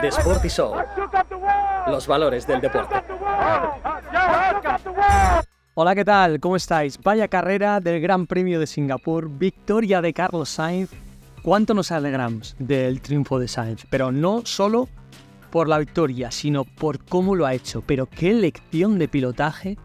The Sporty Show. Los valores del deporte. Hola, ¿qué tal? ¿Cómo estáis? Vaya carrera del Gran Premio de Singapur, victoria de Carlos Sainz. ¿Cuánto nos alegramos del triunfo de Sainz? Pero no solo por la victoria, sino por cómo lo ha hecho. Pero qué lección de pilotaje,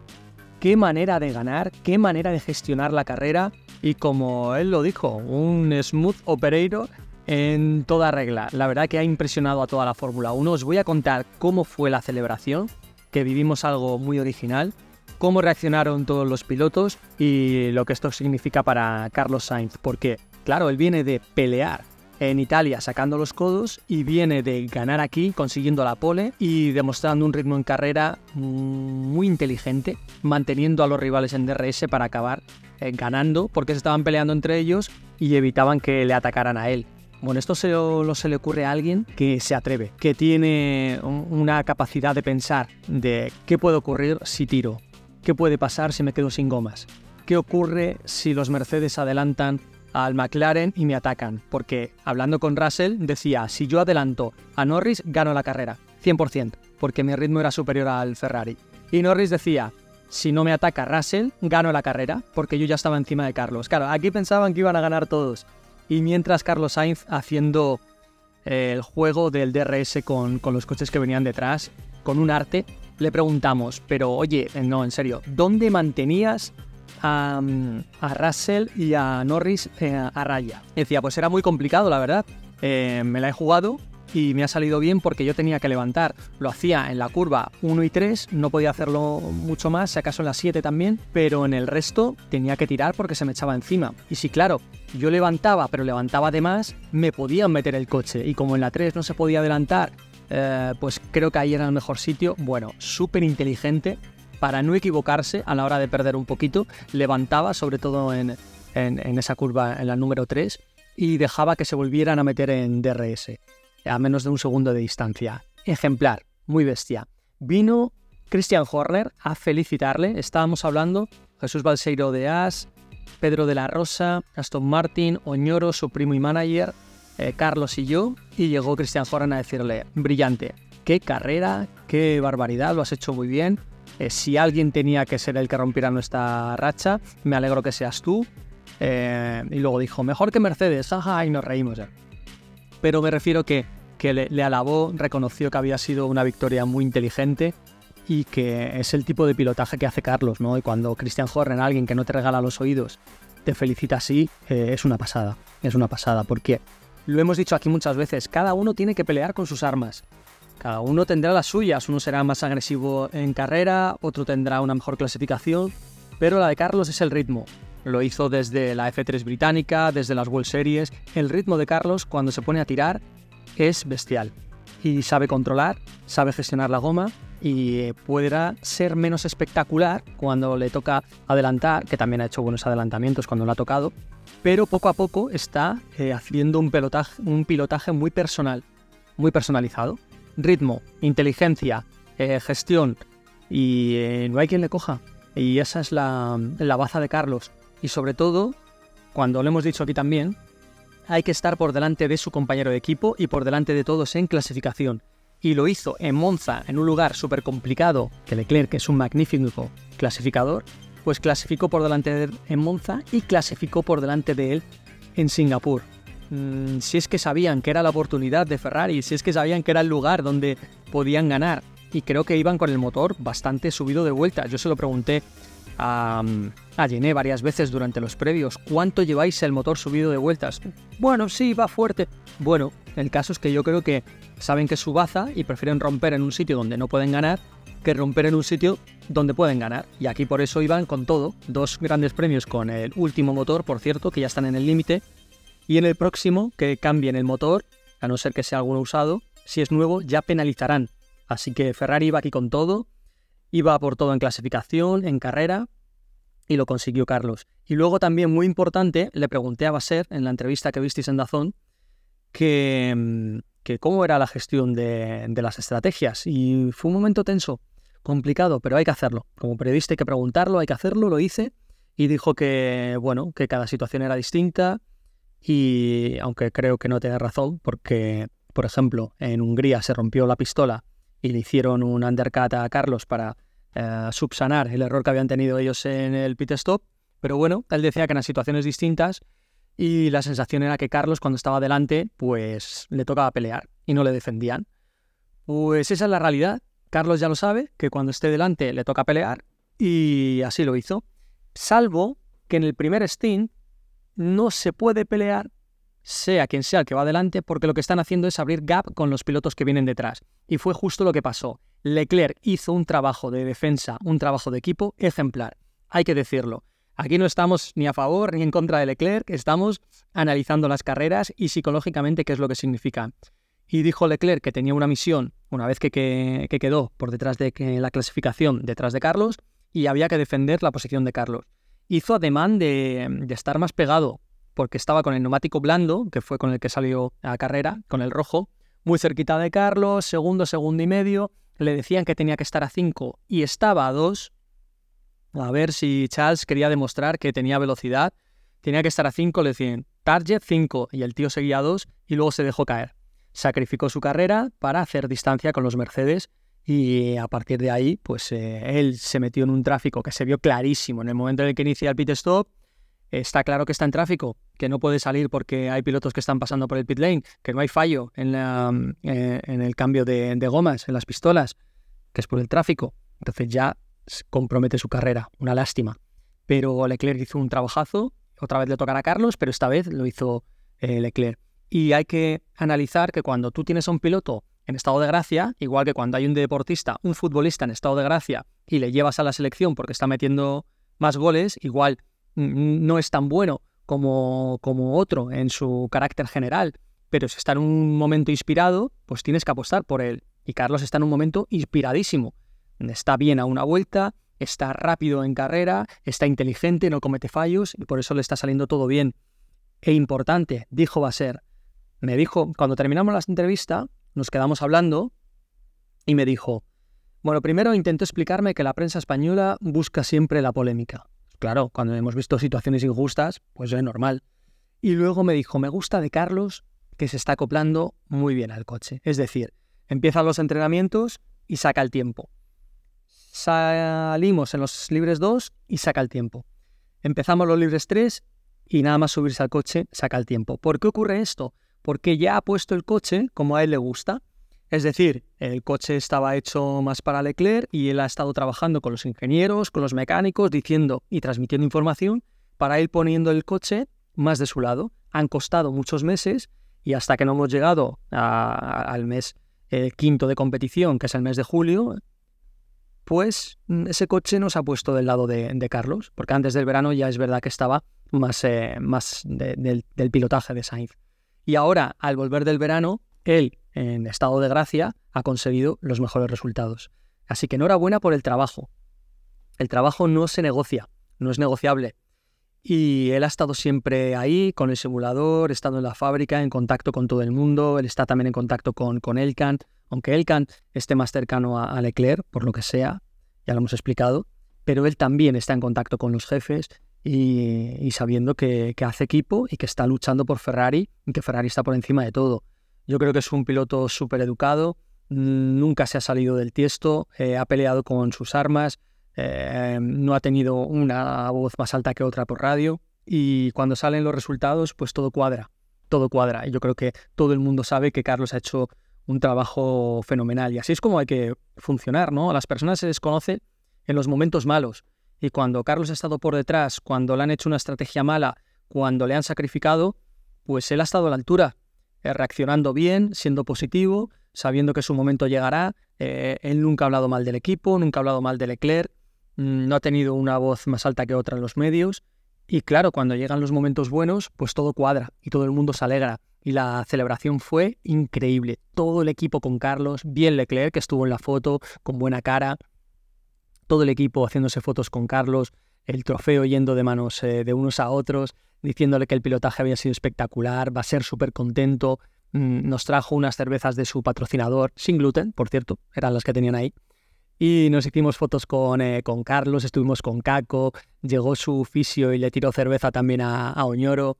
qué manera de ganar, qué manera de gestionar la carrera y como él lo dijo, un smooth operator en toda regla. La verdad que ha impresionado a toda la Fórmula 1. Os voy a contar cómo fue la celebración, que vivimos algo muy original, cómo reaccionaron todos los pilotos y lo que esto significa para Carlos Sainz, porque claro, él viene de pelear en Italia sacando los codos y viene de ganar aquí consiguiendo la pole y demostrando un ritmo en carrera muy inteligente, manteniendo a los rivales en DRS para acabar eh, ganando porque se estaban peleando entre ellos y evitaban que le atacaran a él. Bueno, esto se lo, se le ocurre a alguien que se atreve, que tiene una capacidad de pensar de qué puede ocurrir si tiro, qué puede pasar si me quedo sin gomas, qué ocurre si los Mercedes adelantan al McLaren y me atacan, porque hablando con Russell decía, si yo adelanto a Norris, gano la carrera, 100%, porque mi ritmo era superior al Ferrari. Y Norris decía, si no me ataca Russell, gano la carrera, porque yo ya estaba encima de Carlos. Claro, aquí pensaban que iban a ganar todos. Y mientras Carlos Sainz haciendo eh, el juego del DRS con, con los coches que venían detrás, con un arte, le preguntamos, pero oye, eh, no, en serio, ¿dónde mantenías a, a Russell y a Norris eh, a raya. Decía, pues era muy complicado, la verdad. Eh, me la he jugado y me ha salido bien porque yo tenía que levantar. Lo hacía en la curva 1 y 3, no podía hacerlo mucho más, si acaso en la 7 también, pero en el resto tenía que tirar porque se me echaba encima. Y si claro, yo levantaba, pero levantaba de más, me podían meter el coche. Y como en la 3 no se podía adelantar, eh, pues creo que ahí era el mejor sitio. Bueno, súper inteligente para no equivocarse a la hora de perder un poquito, levantaba, sobre todo en, esa curva, en la número 3, y dejaba que se volvieran a meter en DRS, a menos de un segundo de distancia. Ejemplar, muy bestia. Vino Christian Horner a felicitarle, estábamos hablando, Jesús Balseiro de As, Pedro de la Rosa, Aston Martin, Oñoro, su primo y manager, eh, Carlos y yo, y llegó Christian Horner a decirle, brillante, qué carrera, qué barbaridad, lo has hecho muy bien, eh, si alguien tenía que ser el que rompiera nuestra racha, me alegro que seas tú. Eh, y luego dijo, mejor que Mercedes, ajá, y nos reímos. Pero me refiero que, que le, alabó, reconoció que había sido una victoria muy inteligente y que es el tipo de pilotaje que hace Carlos, ¿no? Y cuando Christian Horner, alguien que no te regala los oídos, te felicita así, eh, es una pasada, es una pasada, porque lo hemos dicho aquí muchas veces, cada uno tiene que pelear con sus armas. Cada uno tendrá las suyas, uno será más agresivo en carrera, otro tendrá una mejor clasificación, pero la de Carlos es el ritmo. Lo hizo desde la F3 británica, desde las World Series. El ritmo de Carlos cuando se pone a tirar es bestial. Y sabe controlar, sabe gestionar la goma y podrá ser menos espectacular cuando le toca adelantar, que también ha hecho buenos adelantamientos cuando lo ha tocado, pero poco a poco está eh, haciendo un, un pilotaje muy personal, muy personalizado ritmo, inteligencia, eh, gestión y eh, no hay quien le coja. Y esa es la, la baza de Carlos. Y sobre todo, cuando lo hemos dicho aquí también, hay que estar por delante de su compañero de equipo y por delante de todos en clasificación. Y lo hizo en Monza, en un lugar súper complicado, que Leclerc es un magnífico clasificador, pues clasificó por delante de él en Monza y clasificó por delante de él en Singapur. Mm, si es que sabían que era la oportunidad de Ferrari, si es que sabían que era el lugar donde podían ganar. Y creo que iban con el motor bastante subido de vuelta. Yo se lo pregunté a, a varias veces durante los previos, ¿cuánto lleváis el motor subido de vueltas? Bueno, sí, va fuerte. Bueno, el caso es que yo creo que saben que es su baza y prefieren romper en un sitio donde no pueden ganar que romper en un sitio donde pueden ganar. Y aquí por eso iban con todo. Dos grandes premios con el último motor, por cierto, que ya están en el límite y en el próximo, que cambien el motor, a no ser que sea alguno usado, si es nuevo ya penalizarán. Así que Ferrari iba aquí con todo, iba por todo en clasificación, en carrera, y lo consiguió Carlos. Y luego también, muy importante, le pregunté a Baser en la entrevista que visteis en Dazón, que, mm, que cómo era la gestión de, de las estrategias. Y fue un momento tenso, complicado, pero hay que hacerlo. Como periodista hay que preguntarlo, hay que hacerlo, lo hice, y dijo que, bueno, que cada situación era distinta, y aunque creo que no tiene razón, porque, por ejemplo, en Hungría se rompió la pistola y le hicieron un undercut a Carlos para eh, subsanar el error que habían tenido ellos en el pit stop, pero bueno, él decía que eran situaciones distintas y la sensación era que Carlos cuando estaba delante, pues le tocaba pelear y no le defendían. Pues esa es la realidad. Carlos ya lo sabe, que cuando esté delante le toca pelear y así lo hizo. Salvo que en el primer stint no se puede pelear, sea quien sea el que va adelante, porque lo que están haciendo es abrir gap con los pilotos que vienen detrás. Y fue justo lo que pasó. Leclerc hizo un trabajo de defensa, un trabajo de equipo ejemplar. Hay que decirlo. Aquí no estamos ni a favor ni en contra de Leclerc, estamos analizando las carreras y psicológicamente qué es lo que significa. Y dijo Leclerc que tenía una misión una vez que, quedó por detrás de la clasificación, detrás de Carlos, y había que defender la posición de Carlos hizo ademán de, estar más pegado, porque estaba con el neumático blando, que fue con el que salió a carrera, con el rojo, muy cerquita de Carlos, segundo, segundo y medio. Le decían que tenía que estar a 5 y estaba a 2. A ver si Charles quería demostrar que tenía velocidad. Tenía que estar a 5, le decían target 5 y el tío seguía a 2 y luego se dejó caer. Sacrificó su carrera para hacer distancia con los Mercedes y a partir de ahí, pues eh, él se metió en un tráfico que se vio clarísimo. En el momento en el que inicia el pit stop, está claro que está en tráfico, que no puede salir porque hay pilotos que están pasando por el pit lane, que no hay fallo en, la, eh, en el cambio de, gomas, en las pistolas, que es por el tráfico. Entonces ya compromete su carrera, una lástima. Pero Leclerc hizo un trabajazo, otra vez le tocará a Carlos, pero esta vez lo hizo eh, Leclerc. Y hay que analizar que cuando tú tienes a un piloto en estado de gracia, igual que cuando hay un deportista, un futbolista en estado de gracia y le llevas a la selección porque está metiendo más goles, igual no es tan bueno como, como otro en su carácter general, pero si está en un momento inspirado, pues tienes que apostar por él. Y Carlos está en un momento inspiradísimo. Está bien a una vuelta, está rápido en carrera, está inteligente, no comete fallos y por eso le está saliendo todo bien. E importante, dijo va. Me dijo, cuando terminamos la entrevista, nos quedamos hablando y me dijo, bueno, primero intentó explicarme que la prensa española busca siempre la polémica. Claro, cuando hemos visto situaciones injustas, pues es normal. Y luego me dijo, me gusta de Carlos que se está acoplando muy bien al coche. Es decir, empiezan los entrenamientos y saca el tiempo. Salimos en los libres 2 y saca el tiempo. Empezamos los libres 3 y nada más subirse al coche saca el tiempo. ¿Por qué ocurre esto? Porque ya ha puesto el coche como a él le gusta. Es decir, el coche estaba hecho más para Leclerc y él ha estado trabajando con los ingenieros, con los mecánicos, diciendo y transmitiendo información para él poniendo el coche más de su lado. Han costado muchos meses y hasta que no hemos llegado al mes eh, quinto de competición, que es el mes de julio, pues mm, ese coche nos ha puesto del lado de, Carlos, porque antes del verano ya es verdad que estaba más, eh, del, del pilotaje de Sainz. Y ahora, al volver del verano, él, en estado de gracia, ha conseguido los mejores resultados. Así que enhorabuena por el trabajo. El trabajo no se negocia, no es negociable. Y él ha estado siempre ahí, con el simulador, estando en la fábrica, en contacto con todo el mundo. Él está también en contacto con, con aunque Elkan esté más cercano a, a Leclerc, por lo que sea, ya lo hemos explicado. Pero él también está en contacto con los jefes y, sabiendo que, hace equipo y que está luchando por Ferrari y que Ferrari está por encima de todo. Yo creo que es un piloto súper educado, nunca se ha salido del tiesto, eh, ha peleado con sus armas, eh, no ha tenido una voz más alta que otra por radio y cuando salen los resultados pues todo cuadra, todo cuadra. Y yo creo que todo el mundo sabe que Carlos ha hecho un trabajo fenomenal y así es como hay que funcionar, ¿no? A las personas se les conoce en los momentos malos y cuando Carlos ha estado por detrás, cuando le han hecho una estrategia mala, cuando le han sacrificado, pues él ha estado a la altura, eh, reaccionando bien, siendo positivo, sabiendo que su momento llegará. Eh, él nunca ha hablado mal del equipo, nunca ha hablado mal de Leclerc, mm, no ha tenido una voz más alta que otra en los medios. Y claro, cuando llegan los momentos buenos, pues todo cuadra y todo el mundo se alegra. Y la celebración fue increíble. Todo el equipo con Carlos, bien Leclerc, que estuvo en la foto, con buena cara todo el equipo haciéndose fotos con Carlos, el trofeo yendo de manos eh, de unos a otros, diciéndole que el pilotaje había sido espectacular, va a ser súper contento. Mm, nos trajo unas cervezas de su patrocinador, sin gluten, por cierto, eran las que tenían ahí. Y nos hicimos fotos con, eh, Carlos, estuvimos con Caco, llegó su fisio y le tiró cerveza también a, Oñoro.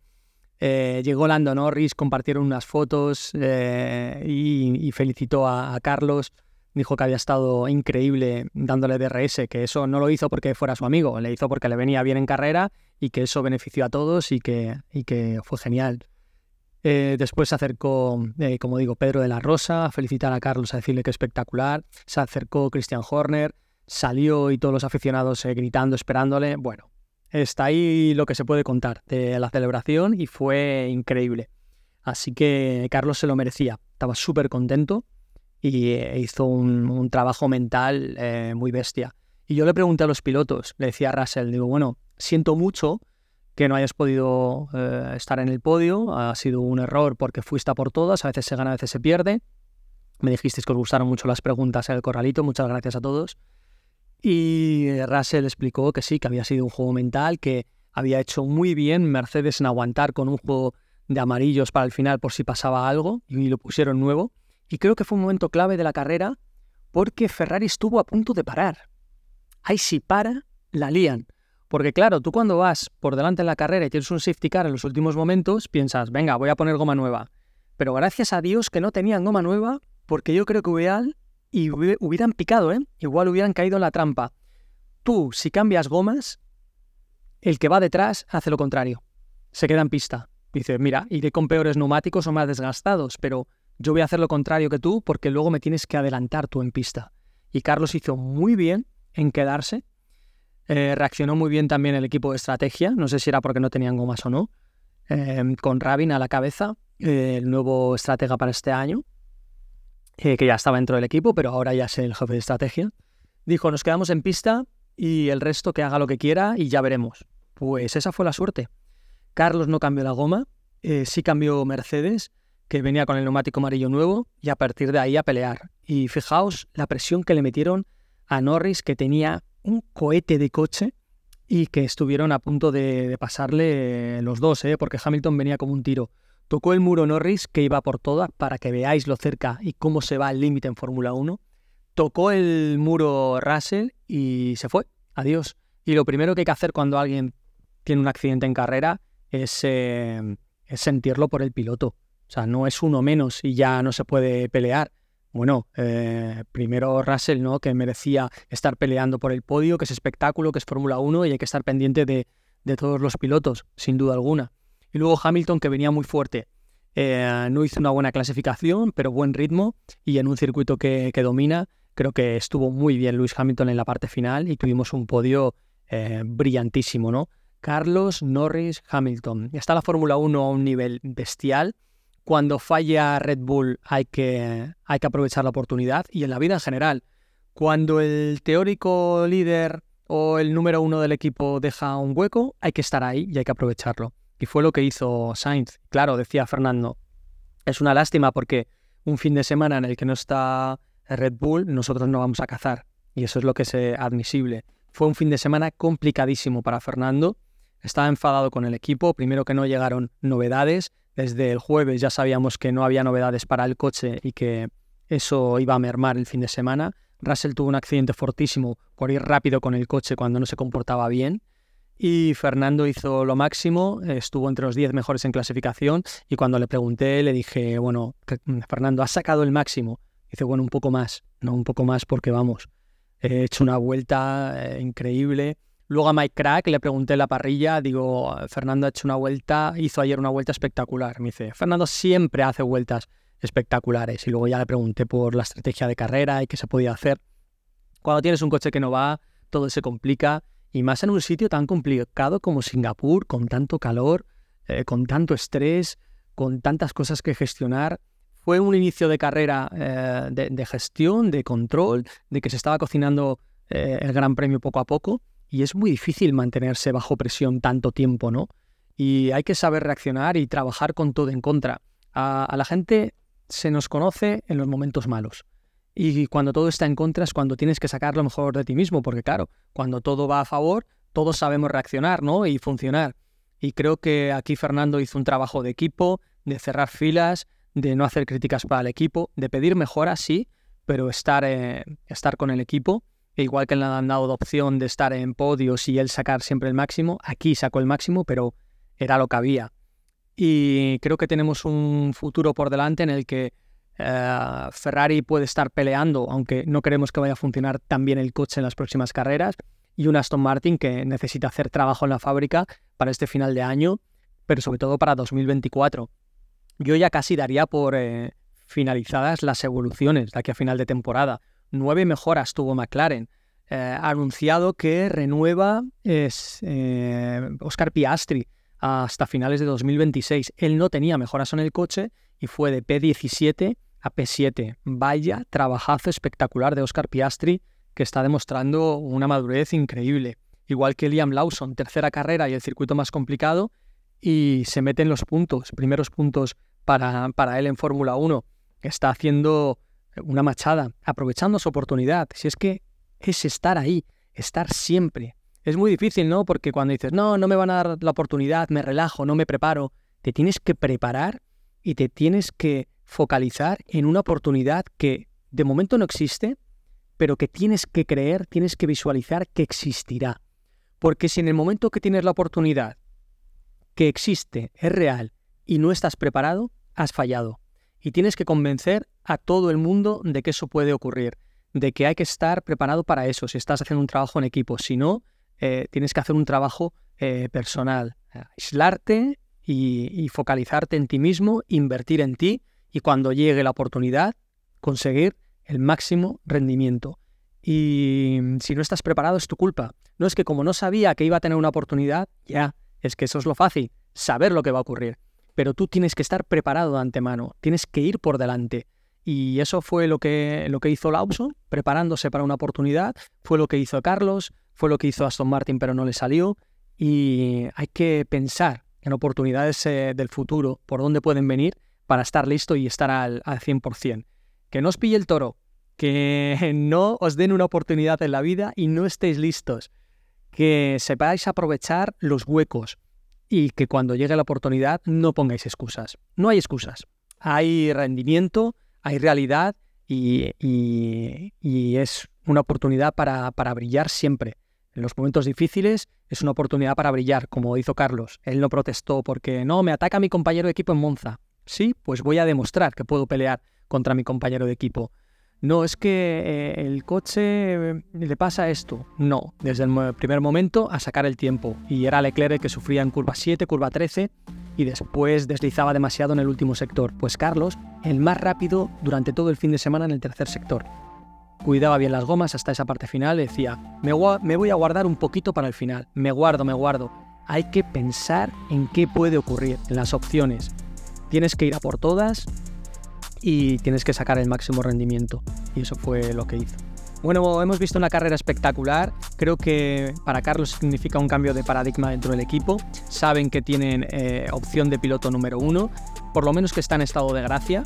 Eh, llegó Lando Norris, compartieron unas fotos y, felicitó a, Carlos. Dijo que había estado increíble dándole DRS, que eso no lo hizo porque fuera su amigo, le hizo porque le venía bien en carrera y que eso benefició a todos y que, y que fue genial. Eh, después se acercó, como digo, Pedro de la Rosa a felicitar a Carlos, a decirle que espectacular. Se acercó Christian Horner, salió y todos los aficionados gritando, esperándole. Bueno, Está ahí lo que se puede contar de la celebración y fue increíble. Así que Carlos se lo merecía. Estaba súper contento y eh, hizo un, trabajo mental eh, muy bestia. Y yo le pregunté a los pilotos, le decía a Russell, digo, bueno, siento mucho que no hayas podido eh, estar en el podio, ha sido un error porque fuiste a por todas, a veces se gana, a veces se pierde. Me dijisteis que os gustaron mucho las preguntas en el corralito, muchas gracias a todos. Y Russell explicó que sí, que había sido un juego mental, que había hecho muy bien Mercedes en aguantar con un juego de amarillos para el final por si pasaba algo, y lo pusieron nuevo. Y creo que fue un momento clave de la carrera porque Ferrari estuvo a punto de parar. Ahí si para, la lían. Porque claro, tú cuando vas por delante en la carrera y tienes un safety car en los últimos momentos, piensas, venga, voy a poner goma nueva. Pero gracias a Dios que no tenían goma nueva, porque yo creo que Ubeal y hubieran picado, ¿eh? Igual hubieran caído en la trampa. Tú, si cambias gomas, el que va detrás hace lo contrario. Se queda en pista. Dice, mira, iré con peores neumáticos o más desgastados, pero yo voy a hacer lo contrario que tú porque luego me tienes que adelantar tú en pista. Y Carlos hizo muy bien en quedarse. Eh, reaccionó muy bien también el equipo de estrategia. No sé si era porque no tenían gomas o no. Eh, con Rabin a la cabeza, eh, el nuevo estratega para este año. Que ya estaba dentro del equipo, pero ahora ya es el jefe de estrategia, dijo, nos quedamos en pista y el resto que haga lo que quiera y ya veremos. Pues esa fue la suerte. Carlos no cambió la goma, sí cambió Mercedes, que venía con el neumático amarillo nuevo, y a partir de ahí a pelear. Y fijaos la presión que le metieron a Norris, que tenía un cohete de coche y que estuvieron a punto de, pasarle los dos, ¿eh? porque Hamilton venía como un tiro. Tocó el muro Norris, que iba por todas, para que veáis lo cerca y cómo se va el límite en Fórmula 1. Tocó el muro Russell y se fue. Adiós. Y lo primero que hay que hacer cuando alguien tiene un accidente en carrera es, eh, sentirlo por el piloto. O sea, no es uno menos y ya no se puede pelear. Bueno, eh, primero Russell, ¿no? Que merecía estar peleando por el podio, que es espectáculo, que es Fórmula 1 y hay que estar pendiente de, de todos los pilotos, sin duda alguna. Y luego Hamilton, que venía muy fuerte. Eh, no hizo una buena clasificación, pero buen ritmo y en un circuito que, domina, creo que estuvo muy bien Luis Hamilton en la parte final y tuvimos un podio eh, brillantísimo, ¿no? Carlos, Norris, Hamilton. Está la Fórmula 1 a un nivel bestial. Cuando falla Red Bull hay que, hay que aprovechar la oportunidad y en la vida en general. Cuando el teórico líder o el número uno del equipo deja un hueco, hay que estar ahí y hay que aprovecharlo. Y fue lo que hizo Sainz. Claro, decía Fernando, es una lástima porque un fin de semana en el que no está Red Bull, nosotros no vamos a cazar. Y eso es lo que es eh, admisible. Fue un fin de semana complicadísimo para Fernando. Estaba enfadado con el equipo. Primero que no llegaron novedades. Desde el jueves ya sabíamos que no había novedades para el coche y que eso iba a mermar el fin de semana. Russell tuvo un accidente fortísimo por ir rápido con el coche cuando no se comportaba bien. Y Fernando hizo lo máximo, estuvo entre los 10 mejores en clasificación y cuando le pregunté le dije, bueno, mm, Fernando, ¿has sacado el máximo? Dice, bueno, un poco más, no un poco más porque vamos, he hecho una vuelta eh, increíble. Luego a Mike Crack le pregunté en la parrilla, digo, Fernando ha hecho una vuelta, hizo ayer una vuelta espectacular. Me dice, Fernando siempre hace vueltas espectaculares. Y luego ya le pregunté por la estrategia de carrera y qué se podía hacer. Cuando tienes un coche que no va, todo se complica y más en un sitio tan complicado como Singapur, con tanto calor, eh, con tanto estrés, con tantas cosas que gestionar. Fue un inicio de carrera eh, de, gestión, de control, de que se estaba cocinando eh, el Gran Premio poco a poco y es muy difícil mantenerse bajo presión tanto tiempo, ¿no? Y hay que saber reaccionar y trabajar con todo en contra. a la gente se nos conoce en los momentos malos. Y cuando todo está en contra es cuando tienes que sacar lo mejor de ti mismo, porque claro, cuando todo va a favor, todos sabemos reaccionar, ¿no? Y funcionar. Y creo que aquí Fernando hizo un trabajo de equipo, de cerrar filas, de no hacer críticas para el equipo, de pedir mejoras, sí, pero estar, eh, estar con el equipo. E igual que le han dado opción de estar en podios y él sacar siempre el máximo, aquí sacó el máximo, pero era lo que había. y creo que tenemos un futuro por delante en el que eh, Ferrari puede estar peleando, aunque no queremos que vaya a funcionar tan bien el coche en las próximas carreras, y un Aston Martin que necesita hacer trabajo en la fábrica para este final de año, pero sobre todo para 2024. Yo ya casi daría por eh, finalizadas las evoluciones de aquí a final de temporada. Nueve mejoras tuvo McLaren. Eh, ha anunciado que renueva es, Oscar Piastri hasta finales de 2026. Él no tenía mejoras en el coche y fue de P17 a P7. Vaya trabajazo espectacular de Oscar Piastri que está demostrando una madurez increíble. Igual que Liam Lawson, tercera carrera y el circuito más complicado, y se mete en los puntos, primeros puntos para, para él en Fórmula 1. Está haciendo una machada, aprovechando su oportunidad. Si es que es estar ahí, estar siempre. Es muy difícil, ¿no? Porque cuando dices, no, no me van a dar la oportunidad, me relajo, no me preparo, te tienes que preparar y te tienes que focalizar en una oportunidad que de momento no existe, pero que tienes que creer, tienes que visualizar que existirá. Porque si en el momento que tienes la oportunidad que existe, es real y no estás preparado, has fallado. Y tienes que convencer a todo el mundo de que eso puede ocurrir, de que hay que estar preparado para eso si estás haciendo un trabajo en equipo. Si no, eh, tienes que hacer un trabajo eh, personal, aislarte y focalizarte en ti mismo, invertir en ti y cuando llegue la oportunidad, conseguir el máximo rendimiento. Y si no estás preparado es tu culpa. No es que como no sabía que iba a tener una oportunidad, ya, es que eso es lo fácil, saber lo que va a ocurrir. Pero tú tienes que estar preparado de antemano, tienes que ir por delante. Y eso fue lo que, lo que hizo Lawson, preparándose para una oportunidad, fue lo que hizo Carlos, fue lo que hizo Aston Martin, pero no le salió. Y hay que pensar en oportunidades eh, del futuro, por dónde pueden venir, para estar listo y estar al, al 100% que no os pille el toro, que no os den una oportunidad en la vida y no estéis listos, que sepáis aprovechar los huecos y que cuando llegue la oportunidad no pongáis excusas. No hay excusas. Hay rendimiento, hay realidad y, es una oportunidad para, para brillar siempre. En los momentos difíciles es una oportunidad para brillar, como hizo Carlos. Él no protestó porque no, me ataca mi compañero de equipo en Monza. Sí, pues voy a demostrar que puedo pelear contra mi compañero de equipo. No, es que eh, el coche eh, le pasa esto. No, desde el primer momento a sacar el tiempo. Y era Leclerc el que sufría en curva 7, curva 13 y después deslizaba demasiado en el último sector. Pues Carlos, el más rápido durante todo el fin de semana en el tercer sector. Cuidaba bien las gomas hasta esa parte final, decía, me, me voy a guardar un poquito para el final. Me guardo, me guardo. Hay que pensar en qué puede ocurrir, en las opciones. Tienes que ir a por todas y tienes que sacar el máximo rendimiento. Y eso fue lo que hizo. Bueno, hemos visto una carrera espectacular. Creo que para Carlos significa un cambio de paradigma dentro del equipo. Saben que tienen eh, opción de piloto número uno, por lo menos que está en estado de gracia.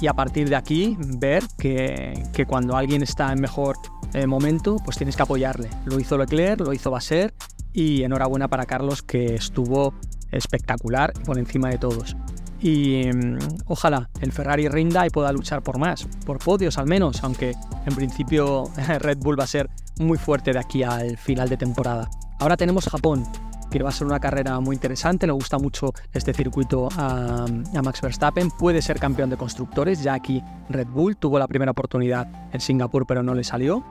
Y a partir de aquí, ver que, cuando alguien está en mejor eh, momento, pues tienes que apoyarle. Lo hizo Leclerc, lo hizo Basser. Y enhorabuena para Carlos, que estuvo espectacular por encima de todos y mm, ojalá el Ferrari rinda y pueda luchar por más, por podios al menos, aunque en principio Red Bull va a ser muy fuerte de aquí al final de temporada. Ahora tenemos Japón, que va a ser una carrera muy interesante, le gusta mucho este circuito a, Max Verstappen, puede ser campeón de constructores, ya aquí Red Bull tuvo la primera oportunidad en Singapur pero no le salió,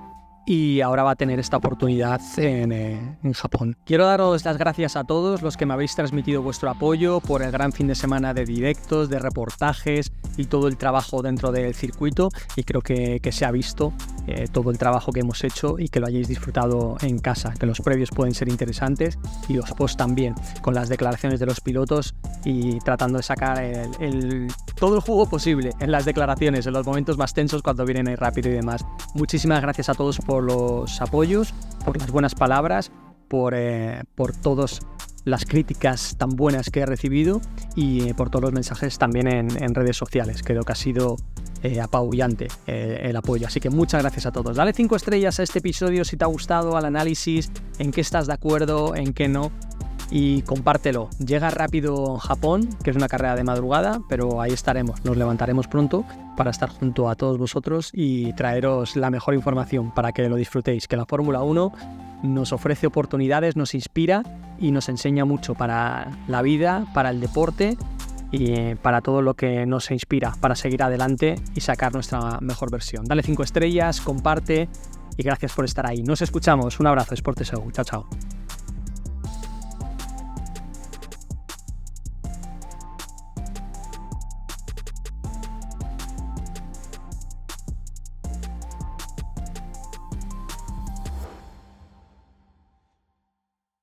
y ahora va a tener esta oportunidad eh, en, Japón. Quiero daros las gracias a todos los que me habéis transmitido vuestro apoyo por el gran fin de semana de directos, de reportajes y todo el trabajo dentro del circuito y creo que, se ha visto eh, todo el trabajo que hemos hecho y que lo hayáis disfrutado en casa, que los previos pueden ser interesantes y los post también, con las declaraciones de los pilotos y tratando de sacar el, todo el jugo posible en las declaraciones, en los momentos más tensos cuando vienen ahí rápido y demás. Muchísimas gracias a todos por por los apoyos, por las buenas palabras, por, eh, por todas las críticas tan buenas que he recibido y eh, por todos los mensajes también en, redes sociales. Creo que ha sido eh, apabullante el apoyo. Así que muchas gracias a todos. Dale 5 estrellas a este episodio si te ha gustado, al análisis, en qué estás de acuerdo, en qué no y compártelo. Llega rápido Japón, que es una carrera de madrugada, pero ahí estaremos, nos levantaremos pronto para estar junto a todos vosotros y traeros la mejor información para que lo disfrutéis, que la Fórmula 1 nos ofrece oportunidades, nos inspira y nos enseña mucho para la vida, para el deporte y para todo lo que nos inspira para seguir adelante y sacar nuestra mejor versión. Dale 5 estrellas, comparte y gracias por estar ahí. Nos escuchamos. Un abrazo, Sporteseu. Chao, chao.